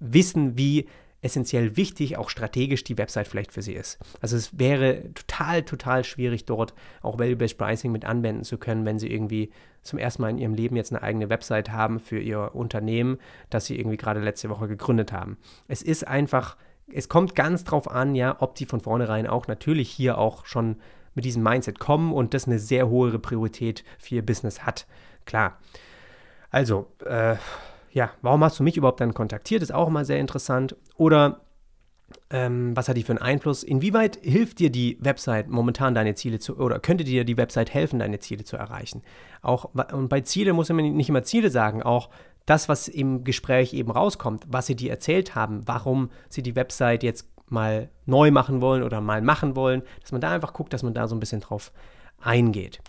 wissen, wie essentiell wichtig, auch strategisch die Website vielleicht für sie ist. Also es wäre total, total schwierig, dort auch Value-Based Pricing mit anwenden zu können, wenn sie irgendwie zum ersten Mal in ihrem Leben jetzt eine eigene Website haben für ihr Unternehmen, das sie irgendwie gerade letzte Woche gegründet haben. Es ist einfach, es kommt ganz drauf an, ja, ob die von vornherein auch natürlich hier auch schon mit diesem Mindset kommen und das eine sehr hohe Priorität für ihr Business hat. Klar. Also, äh, ja, warum hast du mich überhaupt dann kontaktiert? Ist auch immer sehr interessant. Oder ähm, was hat die für einen Einfluss? Inwieweit hilft dir die Website momentan deine Ziele zu, oder könnte dir die Website helfen, deine Ziele zu erreichen? Auch, und bei Ziele muss man nicht immer Ziele sagen, auch das, was im Gespräch eben rauskommt, was sie dir erzählt haben, warum sie die Website jetzt mal neu machen wollen oder mal machen wollen, dass man da einfach guckt, dass man da so ein bisschen drauf eingeht.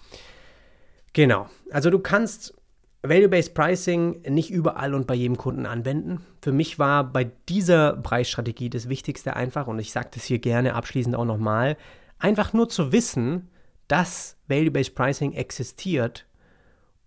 Genau. Also du kannst Value-Based Pricing nicht überall und bei jedem Kunden anwenden. Für mich war bei dieser Preisstrategie das Wichtigste einfach, und ich sage das hier gerne abschließend auch nochmal, einfach nur zu wissen, dass Value-Based Pricing existiert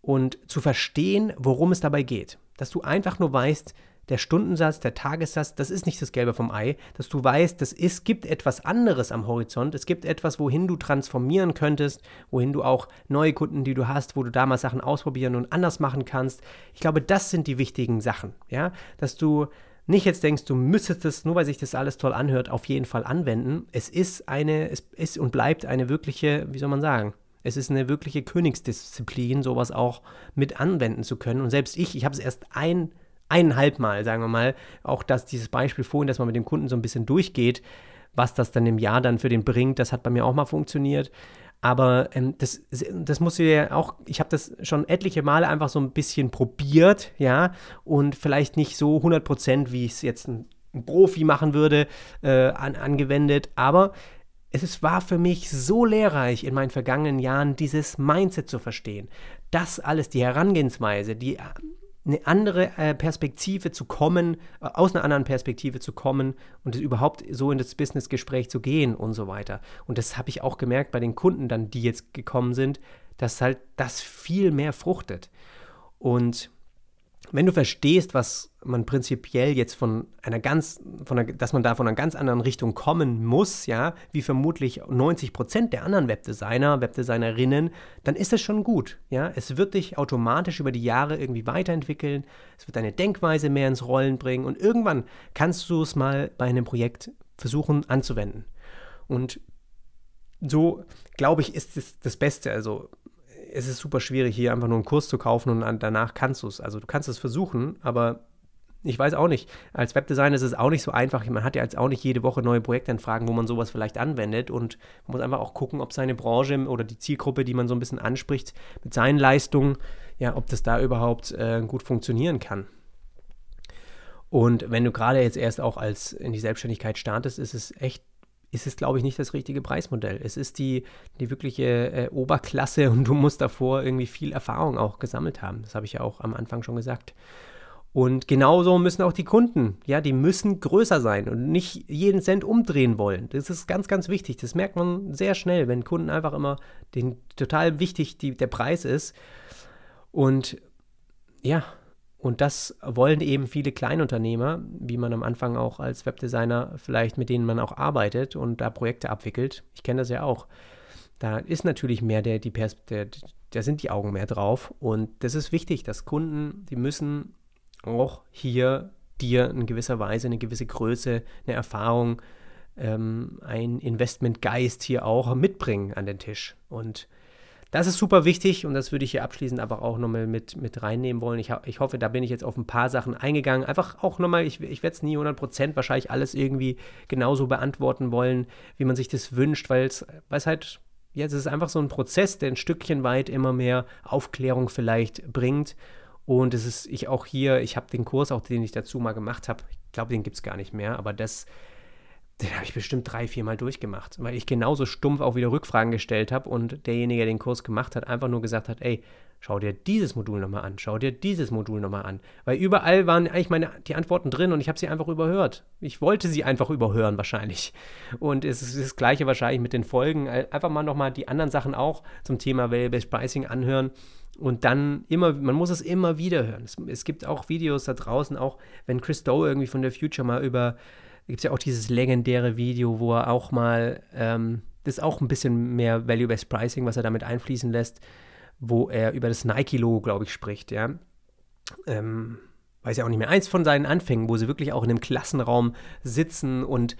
und zu verstehen, worum es dabei geht. Dass du einfach nur weißt, der Stundensatz, der Tagessatz, das ist nicht das Gelbe vom Ei, dass du weißt, das ist, gibt etwas anderes am Horizont, es gibt etwas, wohin du transformieren könntest, wohin du auch neue Kunden, die du hast, wo du da mal Sachen ausprobieren und anders machen kannst. Ich glaube, das sind die wichtigen Sachen, ja, dass du nicht jetzt denkst, du müsstest es, nur weil sich das alles toll anhört, auf jeden Fall anwenden. Es ist eine, es ist und bleibt eine wirkliche, wie soll man sagen, es ist eine wirkliche Königsdisziplin, sowas auch mit anwenden zu können. Und selbst ich, ich habe es erst ein eineinhalb Mal, sagen wir mal, auch dass dieses Beispiel vorhin, dass man mit dem Kunden so ein bisschen durchgeht, was das dann im Jahr dann für den bringt, das hat bei mir auch mal funktioniert. Aber ähm, das, das muss ja auch, ich habe das schon etliche Male einfach so ein bisschen probiert, ja, und vielleicht nicht so 100 Prozent, wie es jetzt ein, ein, Profi machen würde, äh, an, angewendet. Aber es war für mich so lehrreich in meinen vergangenen Jahren, dieses Mindset zu verstehen. Das alles, die Herangehensweise, die eine andere äh, Perspektive zu kommen, äh, aus einer anderen Perspektive zu kommen und überhaupt so in das Businessgespräch zu gehen und so weiter. Und das habe ich auch gemerkt bei den Kunden dann, die jetzt gekommen sind, dass halt das viel mehr fruchtet. Und wenn du verstehst, was man prinzipiell jetzt von einer ganz, von einer, dass man da von einer ganz anderen Richtung kommen muss, ja, wie vermutlich 90 Prozent der anderen Webdesigner, Webdesignerinnen, dann ist das schon gut, ja. Es wird dich automatisch über die Jahre irgendwie weiterentwickeln, es wird deine Denkweise mehr ins Rollen bringen und irgendwann kannst du es mal bei einem Projekt versuchen anzuwenden. Und so, glaube ich, ist es das Beste. Also es ist super schwierig, hier einfach nur einen Kurs zu kaufen und danach kannst du es. Also du kannst es versuchen, aber ich weiß auch nicht. Als Webdesigner ist es auch nicht so einfach. Man hat ja jetzt auch nicht jede Woche neue Projektanfragen, wo man sowas vielleicht anwendet und man muss einfach auch gucken, ob seine Branche oder die Zielgruppe, die man so ein bisschen anspricht, mit seinen Leistungen, ja, ob das da überhaupt äh, gut funktionieren kann. Und wenn du gerade jetzt erst auch als in die Selbstständigkeit startest, ist es echt ist es, glaube ich, nicht das richtige Preismodell. Es ist die, die wirkliche äh, Oberklasse und du musst davor irgendwie viel Erfahrung auch gesammelt haben. Das habe ich ja auch am Anfang schon gesagt. Und genauso müssen auch die Kunden, ja, die müssen größer sein und nicht jeden Cent umdrehen wollen. Das ist ganz, ganz wichtig. Das merkt man sehr schnell, wenn Kunden einfach immer den total wichtig die, der Preis ist. Und ja, und das wollen eben viele Kleinunternehmer, wie man am Anfang auch als Webdesigner vielleicht mit denen man auch arbeitet und da Projekte abwickelt. Ich kenne das ja auch. Da ist natürlich mehr der, die Pers der, da sind die Augen mehr drauf. Und das ist wichtig, dass Kunden, die müssen auch hier dir in gewisser Weise eine gewisse Größe, eine Erfahrung, ähm, ein Investmentgeist hier auch mitbringen an den Tisch. Und das ist super wichtig und das würde ich hier abschließend aber auch nochmal mit, mit reinnehmen wollen. Ich, ich hoffe, da bin ich jetzt auf ein paar Sachen eingegangen. Einfach auch nochmal, ich, ich werde es nie 100% wahrscheinlich alles irgendwie genauso beantworten wollen, wie man sich das wünscht, weil es halt, ja, es ist einfach so ein Prozess, der ein Stückchen weit immer mehr Aufklärung vielleicht bringt. Und es ist, ich auch hier, ich habe den Kurs, auch den ich dazu mal gemacht habe, ich glaube, den gibt es gar nicht mehr, aber das den habe ich bestimmt drei, vier Mal durchgemacht, weil ich genauso stumpf auch wieder Rückfragen gestellt habe und derjenige, der den Kurs gemacht hat, einfach nur gesagt hat, ey, schau dir dieses Modul nochmal an, schau dir dieses Modul nochmal an. Weil überall waren eigentlich meine, die Antworten drin und ich habe sie einfach überhört. Ich wollte sie einfach überhören wahrscheinlich. Und es ist das gleiche wahrscheinlich mit den Folgen. Einfach mal nochmal die anderen Sachen auch zum Thema Value-Based Pricing anhören und dann immer, man muss es immer wieder hören. Es, es gibt auch Videos da draußen, auch wenn Chris Doe irgendwie von der Future mal über gibt es ja auch dieses legendäre Video, wo er auch mal, ähm, das ist auch ein bisschen mehr Value-Based Pricing, was er damit einfließen lässt, wo er über das Nike-Logo, glaube ich, spricht, ja. Ähm, weiß ja auch nicht mehr, eins von seinen Anfängen, wo sie wirklich auch in einem Klassenraum sitzen und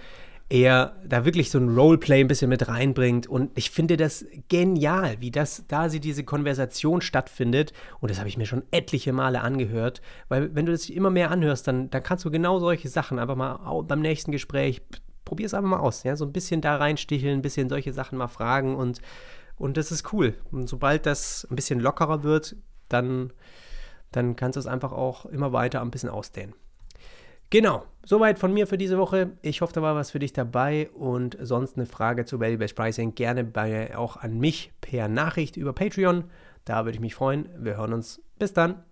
er da wirklich so ein Roleplay ein bisschen mit reinbringt. Und ich finde das genial, wie das, da sie diese Konversation stattfindet. Und das habe ich mir schon etliche Male angehört. Weil wenn du das immer mehr anhörst, dann, dann kannst du genau solche Sachen einfach mal beim nächsten Gespräch, probier es einfach mal aus. Ja? So ein bisschen da reinsticheln, ein bisschen solche Sachen mal fragen und, und das ist cool. Und sobald das ein bisschen lockerer wird, dann, dann kannst du es einfach auch immer weiter ein bisschen ausdehnen. Genau, soweit von mir für diese Woche. Ich hoffe, da war was für dich dabei und sonst eine Frage zu Value-Based Pricing gerne bei, auch an mich per Nachricht über Patreon. Da würde ich mich freuen. Wir hören uns Bis dann.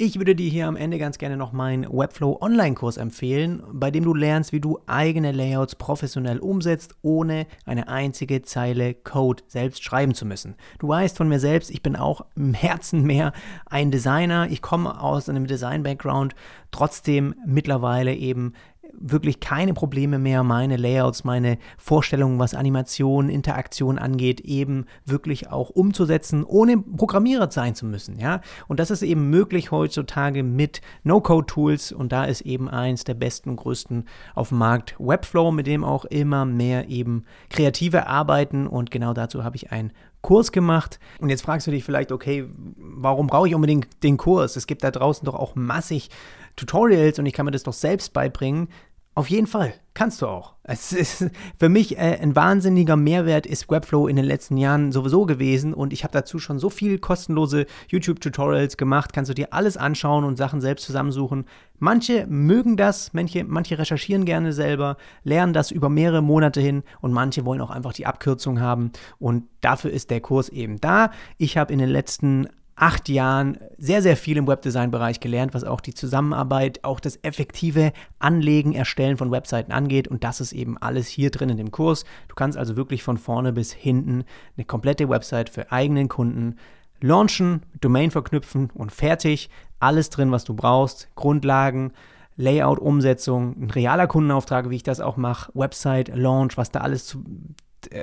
Ich würde dir hier am Ende ganz gerne noch meinen Webflow Online-Kurs empfehlen, bei dem du lernst, wie du eigene Layouts professionell umsetzt, ohne eine einzige Zeile Code selbst schreiben zu müssen. Du weißt von mir selbst, ich bin auch im Herzen mehr ein Designer. Ich komme aus einem Design-Background, trotzdem mittlerweile eben wirklich keine Probleme mehr, meine Layouts, meine Vorstellungen, was Animation, Interaktion angeht, eben wirklich auch umzusetzen, ohne Programmierer sein zu müssen. Ja? Und das ist eben möglich heutzutage mit No-Code-Tools und da ist eben eins der besten und größten auf dem Markt Webflow, mit dem auch immer mehr eben Kreative arbeiten und genau dazu habe ich ein Kurs gemacht. Und jetzt fragst du dich vielleicht, okay, warum brauche ich unbedingt den Kurs? Es gibt da draußen doch auch massig Tutorials und ich kann mir das doch selbst beibringen. Auf jeden Fall, kannst du auch. Es ist für mich äh, ein wahnsinniger Mehrwert ist Webflow in den letzten Jahren sowieso gewesen und ich habe dazu schon so viel kostenlose YouTube-Tutorials gemacht. Kannst du dir alles anschauen und Sachen selbst zusammensuchen. Manche mögen das, manche, manche recherchieren gerne selber, lernen das über mehrere Monate hin und manche wollen auch einfach die Abkürzung haben und dafür ist der Kurs eben da. Ich habe in den letzten acht Jahren sehr, sehr viel im Webdesign-Bereich gelernt, was auch die Zusammenarbeit, auch das effektive Anlegen, Erstellen von Webseiten angeht. Und das ist eben alles hier drin in dem Kurs. Du kannst also wirklich von vorne bis hinten eine komplette Website für eigenen Kunden launchen, Domain verknüpfen und fertig. Alles drin, was du brauchst. Grundlagen, Layout, Umsetzung, ein realer Kundenauftrag, wie ich das auch mache, Website, Launch, was da alles zu,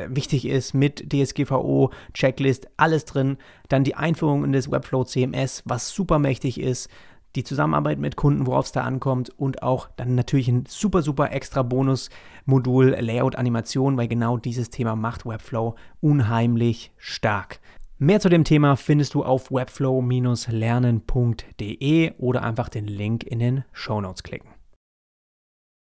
wichtig ist mit DSGVO, Checklist, alles drin. Dann die Einführung in das Webflow CMS, was super mächtig ist. Die Zusammenarbeit mit Kunden, worauf es da ankommt und auch dann natürlich ein super, super extra Bonus-Modul Layout Animation, weil genau dieses Thema macht Webflow unheimlich stark. Mehr zu dem Thema findest du auf webflow-lernen.de oder einfach den Link in den Show Notes klicken.